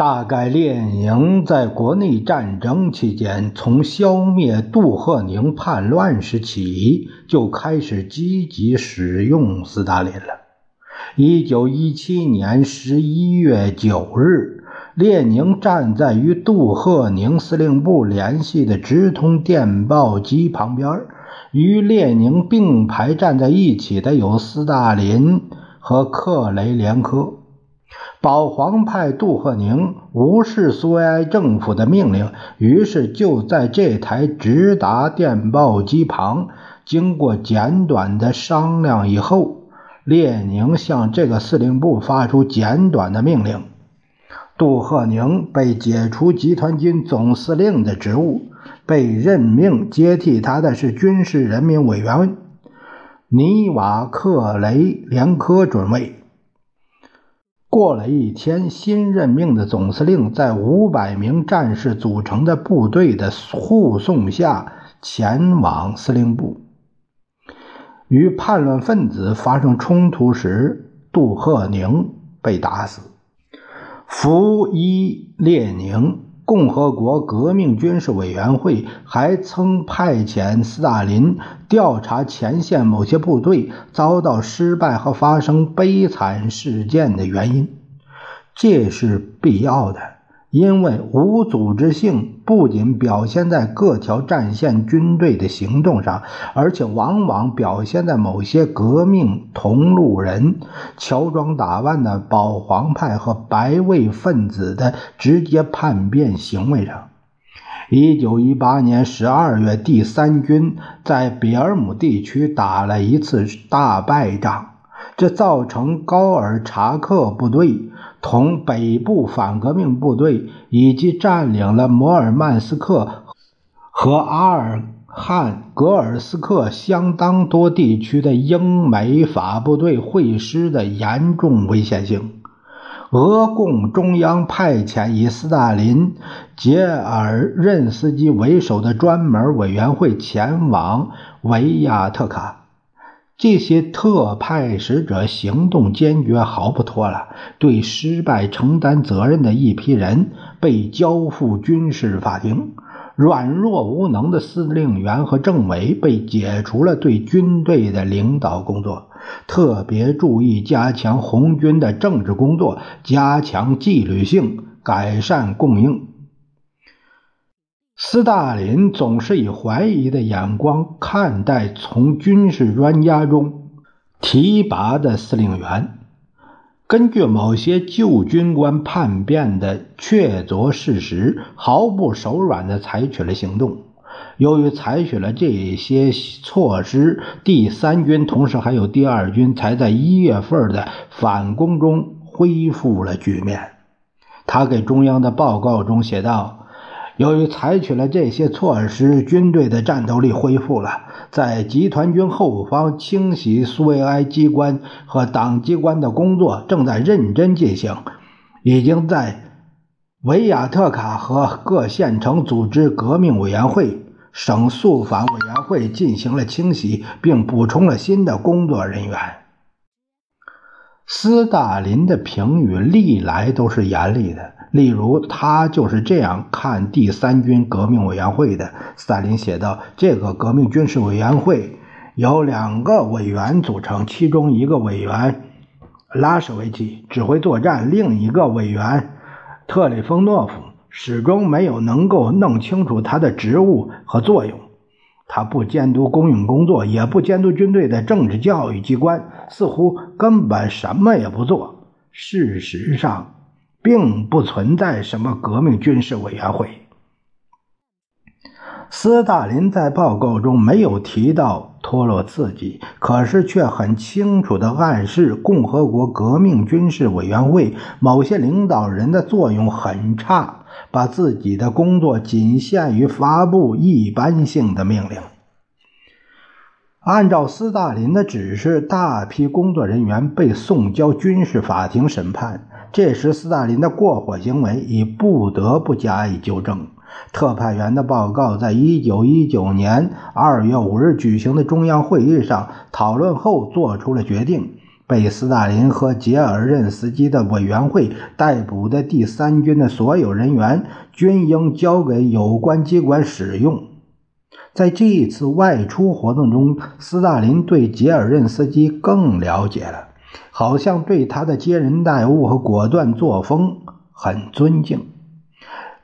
大概列宁在国内战争期间，从消灭杜赫宁叛乱时起，就开始积极使用斯大林了。一九一七年十一月九日，列宁站在与杜赫宁司令部联系的直通电报机旁边，与列宁并排站在一起的有斯大林和克雷连科。保皇派杜赫宁无视苏维埃政府的命令，于是就在这台直达电报机旁，经过简短的商量以后，列宁向这个司令部发出简短的命令：杜赫宁被解除集团军总司令的职务，被任命接替他的是军事人民委员尼瓦克雷连科准尉。过了一天，新任命的总司令在五百名战士组成的部队的护送下前往司令部。与叛乱分子发生冲突时，杜赫宁被打死。福伊列宁。共和国革命军事委员会还曾派遣斯大林调查前线某些部队遭到失败和发生悲惨事件的原因，这是必要的。因为无组织性不仅表现在各条战线军队的行动上，而且往往表现在某些革命同路人、乔装打扮的保皇派和白卫分子的直接叛变行为上。一九一八年十二月，第三军在比尔姆地区打了一次大败仗，这造成高尔察克部队。同北部反革命部队以及占领了摩尔曼斯克和阿尔汉格尔斯克相当多地区的英美法部队会师的严重危险性。俄共中央派遣以斯大林、杰尔任斯基为首的专门委员会前往维亚特卡。这些特派使者行动坚决，毫不拖拉。对失败承担责任的一批人被交付军事法庭，软弱无能的司令员和政委被解除了对军队的领导工作。特别注意加强红军的政治工作，加强纪律性，改善供应。斯大林总是以怀疑的眼光看待从军事专家中提拔的司令员。根据某些旧军官叛变的确凿事实，毫不手软地采取了行动。由于采取了这些措施，第三军同时还有第二军才在一月份的反攻中恢复了局面。他给中央的报告中写道。由于采取了这些措施，军队的战斗力恢复了。在集团军后方清洗苏维埃机关和党机关的工作正在认真进行，已经在维亚特卡和各县城组织革命委员会、省肃反委员会进行了清洗，并补充了新的工作人员。斯大林的评语历来都是严厉的。例如，他就是这样看第三军革命委员会的。斯大林写道：“这个革命军事委员会由两个委员组成，其中一个委员拉什维奇指挥作战，另一个委员特里丰诺夫始终没有能够弄清楚他的职务和作用。他不监督供应工作，也不监督军队的政治教育机关，似乎根本什么也不做。事实上。”并不存在什么革命军事委员会。斯大林在报告中没有提到托洛茨基，可是却很清楚地暗示共和国革命军事委员会某些领导人的作用很差，把自己的工作仅限于发布一般性的命令。按照斯大林的指示，大批工作人员被送交军事法庭审判。这时，斯大林的过火行为已不得不加以纠正。特派员的报告在一九一九年二月五日举行的中央会议上讨论后，做出了决定：被斯大林和杰尔任斯基的委员会逮捕的第三军的所有人员均应交给有关机关使用。在这一次外出活动中，斯大林对杰尔任斯基更了解了。好像对他的接人待物和果断作风很尊敬。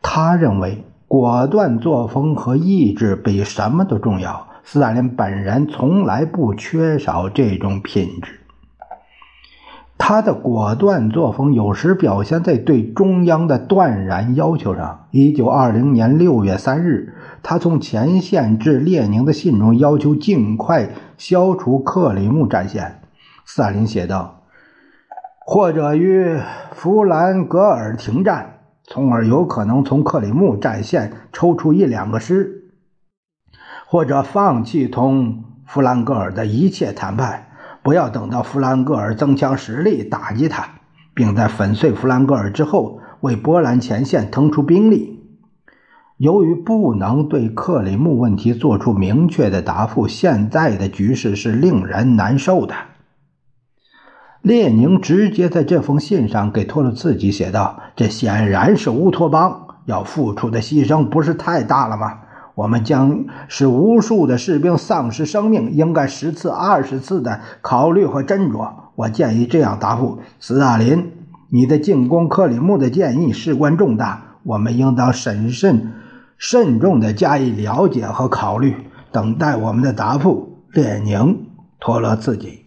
他认为果断作风和意志比什么都重要。斯大林本人从来不缺少这种品质。他的果断作风有时表现在对中央的断然要求上。一九二零年六月三日，他从前线致列宁的信中要求尽快消除克里木战线。斯大林写道：“或者与弗兰格尔停战，从而有可能从克里木战线抽出一两个师；或者放弃同弗兰格尔的一切谈判，不要等到弗兰格尔增强实力打击他，并在粉碎弗兰格尔之后为波兰前线腾出兵力。由于不能对克里木问题做出明确的答复，现在的局势是令人难受的。”列宁直接在这封信上给托洛茨基写道：“这显然是乌托邦，要付出的牺牲不是太大了吗？我们将使无数的士兵丧失生命，应该十次、二十次的考虑和斟酌。我建议这样答复：斯大林，你的进攻克里木的建议事关重大，我们应当审慎、慎重地加以了解和考虑，等待我们的答复。”列宁，托洛茨基。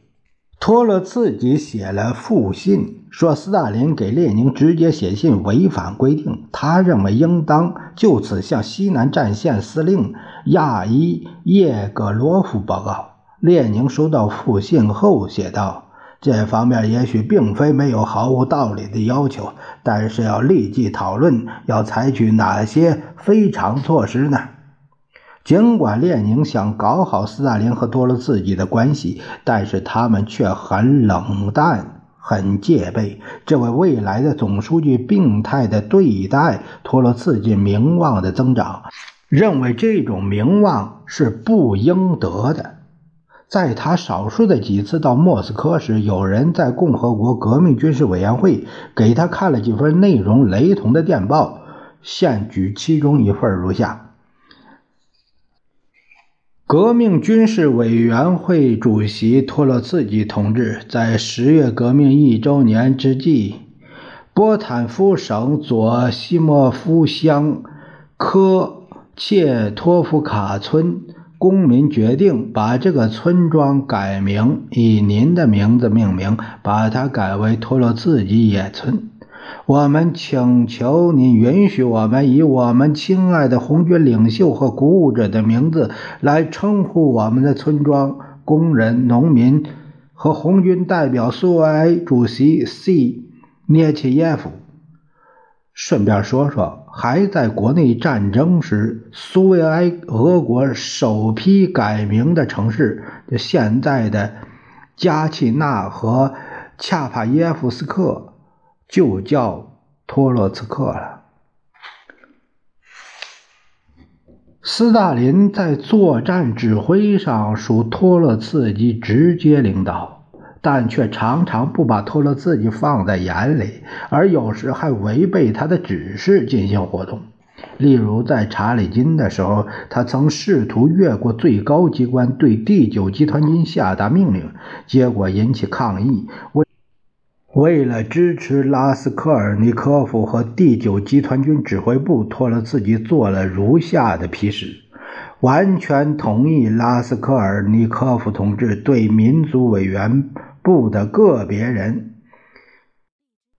托洛茨基写了复信，说斯大林给列宁直接写信违反规定，他认为应当就此向西南战线司令亚伊叶格罗夫报告。列宁收到复信后写道：“这方面也许并非没有毫无道理的要求，但是要立即讨论要采取哪些非常措施呢？”尽管列宁想搞好斯大林和多洛茨基的关系，但是他们却很冷淡、很戒备。这位未来的总书记病态地对待托洛茨基名望的增长，认为这种名望是不应得的。在他少数的几次到莫斯科时，有人在共和国革命军事委员会给他看了几份内容雷同的电报，现举其中一份如下。革命军事委员会主席托洛茨基同志在十月革命一周年之际，波坦夫省左西莫夫乡科切托夫卡村公民决定把这个村庄改名，以您的名字命名，把它改为托洛茨基野村。我们请求您允许我们以我们亲爱的红军领袖和鼓舞者的名字来称呼我们的村庄工人、农民和红军代表苏维埃主席 C. 涅切耶夫。顺便说说，还在国内战争时，苏维埃俄国首批改名的城市，就现在的加契纳和恰帕耶夫斯克。就叫托洛茨克了。斯大林在作战指挥上属托洛茨基直接领导，但却常常不把托洛茨基放在眼里，而有时还违背他的指示进行活动。例如，在查理金的时候，他曾试图越过最高机关对第九集团军下达命令，结果引起抗议。为为了支持拉斯科尔尼科夫和第九集团军指挥部，托了自己做了如下的批示：完全同意拉斯科尔尼科夫同志对民族委员部的个别人，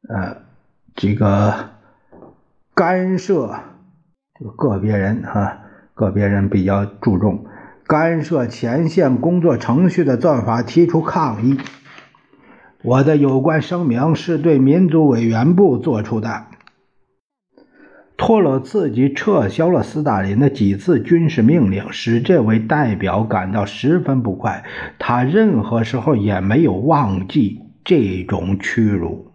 呃，这个干涉，这个个别人哈，个别人比较注重干涉前线工作程序的做法提出抗议。我的有关声明是对民族委员部做出的。托洛茨基撤销了斯大林的几次军事命令，使这位代表感到十分不快。他任何时候也没有忘记这种屈辱。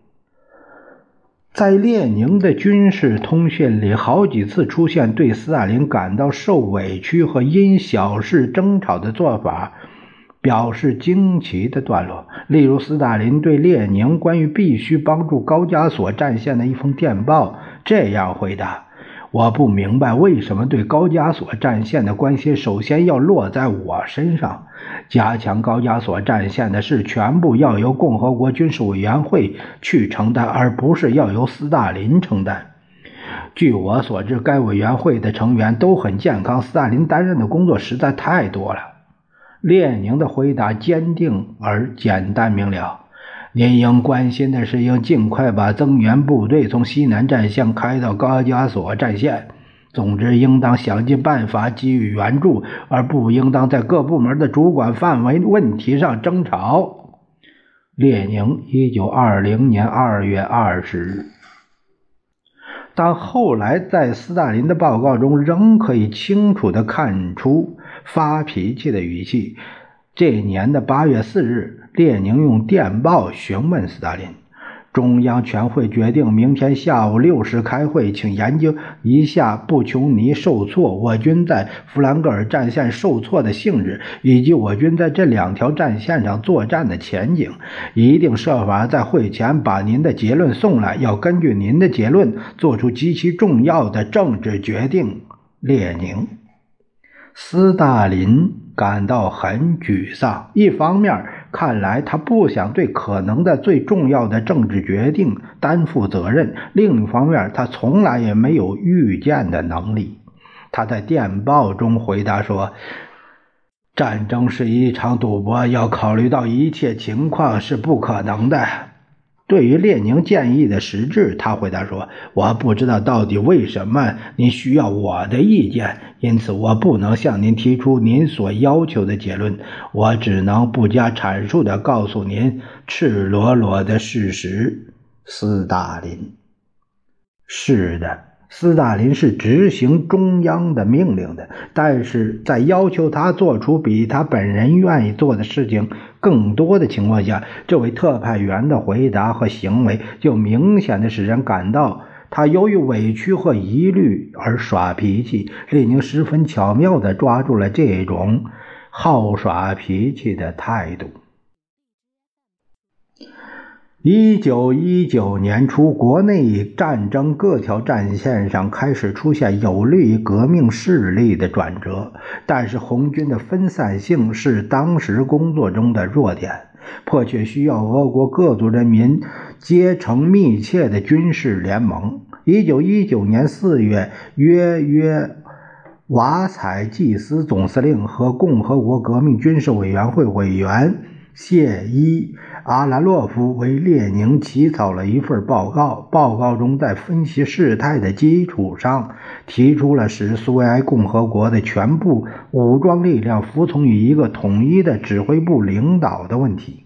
在列宁的军事通讯里，好几次出现对斯大林感到受委屈和因小事争吵的做法表示惊奇的段落。例如，斯大林对列宁关于必须帮助高加索战线的一封电报这样回答。我不明白为什么对高加索战线的关心首先要落在我身上。加强高加索战线的事全部要由共和国军事委员会去承担，而不是要由斯大林承担。据我所知，该委员会的成员都很健康。斯大林担任的工作实在太多了。列宁的回答坚定而简单明了。您应关心的是，应尽快把增援部队从西南战线开到高加索战线。总之，应当想尽办法给予援助，而不应当在各部门的主管范围问题上争吵。列宁，一九二零年二月二十日。但后来在斯大林的报告中，仍可以清楚地看出发脾气的语气。这年的八月四日。列宁用电报询问斯大林：“中央全会决定明天下午六时开会，请研究一下布琼尼受挫、我军在弗兰格尔战线受挫的性质，以及我军在这两条战线上作战的前景。一定设法在会前把您的结论送来，要根据您的结论做出极其重要的政治决定。”列宁。斯大林感到很沮丧。一方面，看来他不想对可能的最重要的政治决定担负责任；另一方面，他从来也没有预见的能力。他在电报中回答说：“战争是一场赌博，要考虑到一切情况是不可能的。”对于列宁建议的实质，他回答说：“我不知道到底为什么您需要我的意见，因此我不能向您提出您所要求的结论。我只能不加阐述地告诉您赤裸裸的事实。”斯大林。是的。斯大林是执行中央的命令的，但是在要求他做出比他本人愿意做的事情更多的情况下，这位特派员的回答和行为就明显的使人感到他由于委屈和疑虑而耍脾气。列宁十分巧妙地抓住了这种好耍脾气的态度。一九一九年初，国内战争各条战线上开始出现有利于革命势力的转折，但是红军的分散性是当时工作中的弱点，迫切需要俄国各族人民结成密切的军事联盟。一九一九年四月，约约瓦采季斯总司令和共和国革命军事委员会委员谢伊。阿拉洛夫为列宁起草了一份报告，报告中在分析事态的基础上，提出了使苏维埃共和国的全部武装力量服从于一个统一的指挥部领导的问题。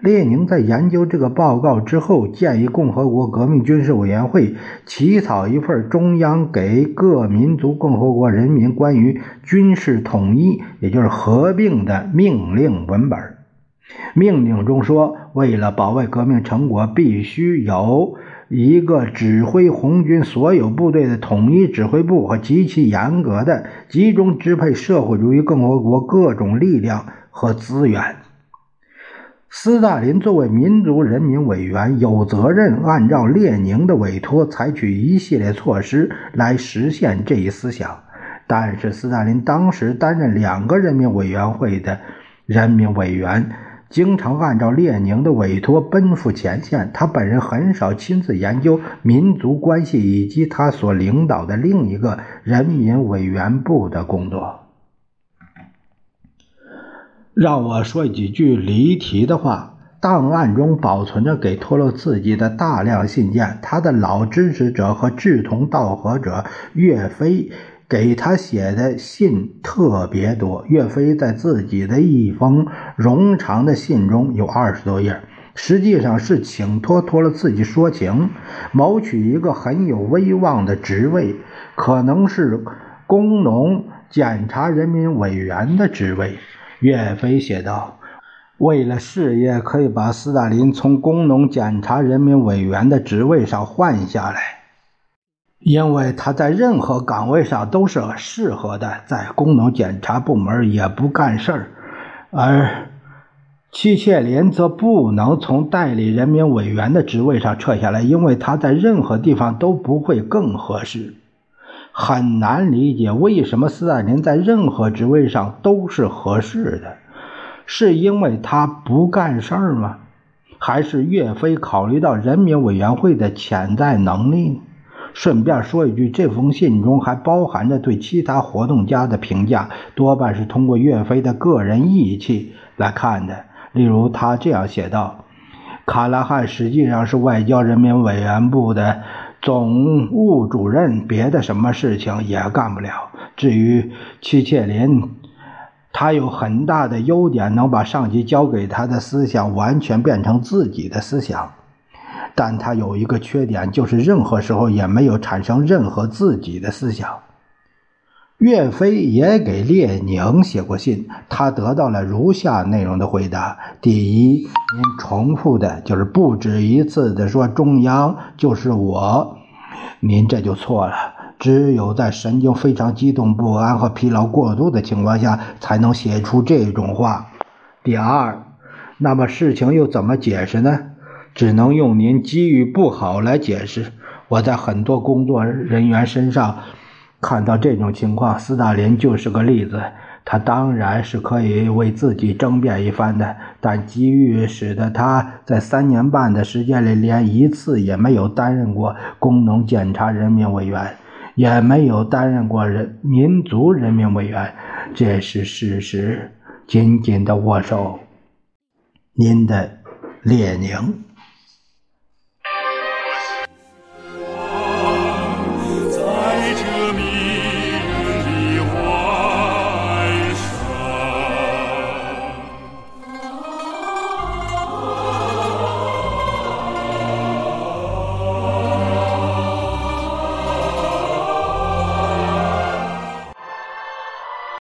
列宁在研究这个报告之后，建议共和国革命军事委员会起草一份中央给各民族共和国人民关于军事统一，也就是合并的命令文本。命令中说，为了保卫革命成果，必须有一个指挥红军所有部队的统一指挥部和极其严格的集中支配社会主义共和国各种力量和资源。斯大林作为民族人民委员，有责任按照列宁的委托，采取一系列措施来实现这一思想。但是，斯大林当时担任两个人民委员会的人民委员。经常按照列宁的委托奔赴前线，他本人很少亲自研究民族关系以及他所领导的另一个人民委员部的工作。让我说几句离题的话。档案中保存着给托洛茨基的大量信件，他的老支持者和志同道合者岳飞给他写的信特别多。岳飞在自己的一封冗长的信中有二十多页，实际上是请托托了自己说情，谋取一个很有威望的职位，可能是工农检查人民委员的职位。岳飞写道。为了事业，可以把斯大林从工农检查人民委员的职位上换下来，因为他在任何岗位上都是适合的。在工农检查部门也不干事儿，而戚切林则不能从代理人民委员的职位上撤下来，因为他在任何地方都不会更合适。很难理解为什么斯大林在任何职位上都是合适的。是因为他不干事儿吗？还是岳飞考虑到人民委员会的潜在能力呢？顺便说一句，这封信中还包含着对其他活动家的评价，多半是通过岳飞的个人义气来看的。例如，他这样写道：“卡拉汉实际上是外交人民委员部的总务主任，别的什么事情也干不了。至于戚切林。”他有很大的优点，能把上级交给他的思想完全变成自己的思想，但他有一个缺点，就是任何时候也没有产生任何自己的思想。岳飞也给列宁写过信，他得到了如下内容的回答：第一，您重复的就是不止一次的说中央就是我，您这就错了。只有在神经非常激动、不安和疲劳过度的情况下，才能写出这种话。第二，那么事情又怎么解释呢？只能用您机遇不好来解释。我在很多工作人员身上看到这种情况，斯大林就是个例子。他当然是可以为自己争辩一番的，但机遇使得他在三年半的时间里连一次也没有担任过工农检查人民委员。也没有担任过人民族人民委员，这是事实。紧紧的握手，您的列宁。